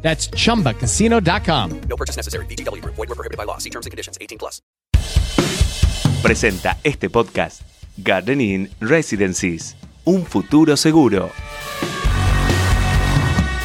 That's chumbacasino.com. No purchase necessary. BGW. Void were prohibited by law. See terms and conditions. 18 plus. Presenta este podcast Gardening Residencies, un futuro seguro.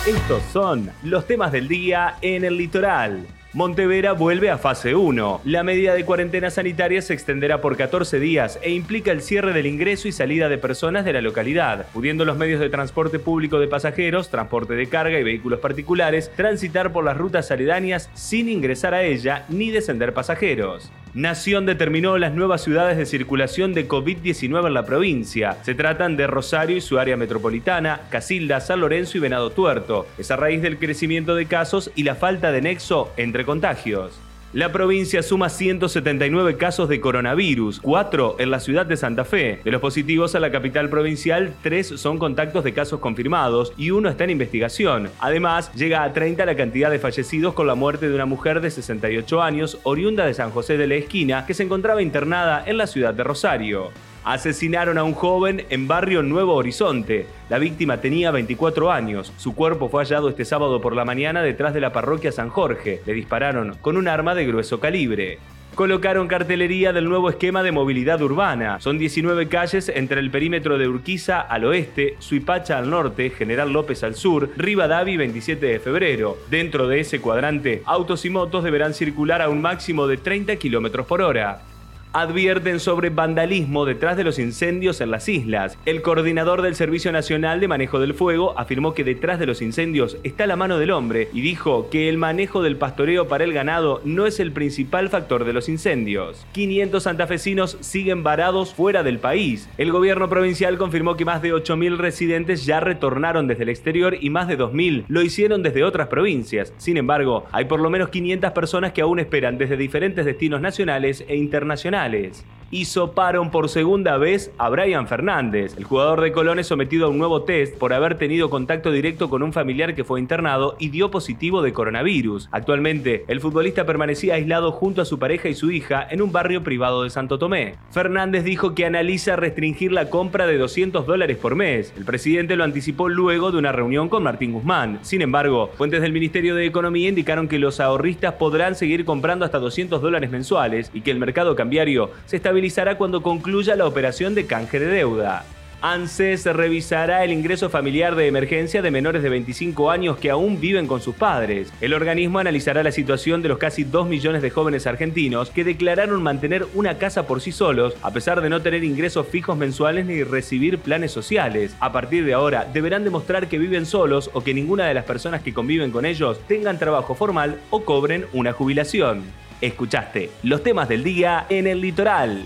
Estos son los temas del día en el litoral. Montevera vuelve a fase 1. La medida de cuarentena sanitaria se extenderá por 14 días e implica el cierre del ingreso y salida de personas de la localidad, pudiendo los medios de transporte público de pasajeros, transporte de carga y vehículos particulares transitar por las rutas aledañas sin ingresar a ella ni descender pasajeros. Nación determinó las nuevas ciudades de circulación de COVID-19 en la provincia. Se tratan de Rosario y su área metropolitana, Casilda, San Lorenzo y Venado Tuerto. Es a raíz del crecimiento de casos y la falta de nexo entre contagios. La provincia suma 179 casos de coronavirus, 4 en la ciudad de Santa Fe. De los positivos a la capital provincial, 3 son contactos de casos confirmados y uno está en investigación. Además, llega a 30 la cantidad de fallecidos con la muerte de una mujer de 68 años, oriunda de San José de la Esquina, que se encontraba internada en la ciudad de Rosario. Asesinaron a un joven en barrio Nuevo Horizonte. La víctima tenía 24 años. Su cuerpo fue hallado este sábado por la mañana detrás de la parroquia San Jorge. Le dispararon con un arma de grueso calibre. Colocaron cartelería del nuevo esquema de movilidad urbana. Son 19 calles entre el perímetro de Urquiza al oeste, Suipacha al norte, General López al sur, Rivadavi 27 de febrero. Dentro de ese cuadrante, autos y motos deberán circular a un máximo de 30 km por hora advierten sobre vandalismo detrás de los incendios en las islas. El coordinador del Servicio Nacional de Manejo del Fuego afirmó que detrás de los incendios está la mano del hombre y dijo que el manejo del pastoreo para el ganado no es el principal factor de los incendios. 500 santafesinos siguen varados fuera del país. El gobierno provincial confirmó que más de 8.000 residentes ya retornaron desde el exterior y más de 2.000 lo hicieron desde otras provincias. Sin embargo, hay por lo menos 500 personas que aún esperan desde diferentes destinos nacionales e internacionales y soparon por segunda vez a Brian Fernández. El jugador de Colón es sometido a un nuevo test por haber tenido contacto directo con un familiar que fue internado y dio positivo de coronavirus. Actualmente, el futbolista permanecía aislado junto a su pareja y su hija en un barrio privado de Santo Tomé. Fernández dijo que analiza restringir la compra de 200 dólares por mes. El presidente lo anticipó luego de una reunión con Martín Guzmán. Sin embargo, fuentes del Ministerio de Economía indicaron que los ahorristas podrán seguir comprando hasta 200 dólares mensuales y que el mercado cambiario se estabilizará cuando concluya la operación de canje de deuda. ANSES revisará el ingreso familiar de emergencia de menores de 25 años que aún viven con sus padres. El organismo analizará la situación de los casi 2 millones de jóvenes argentinos que declararon mantener una casa por sí solos, a pesar de no tener ingresos fijos mensuales ni recibir planes sociales. A partir de ahora, deberán demostrar que viven solos o que ninguna de las personas que conviven con ellos tengan trabajo formal o cobren una jubilación. Escuchaste los temas del día en el litoral.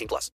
18 plus.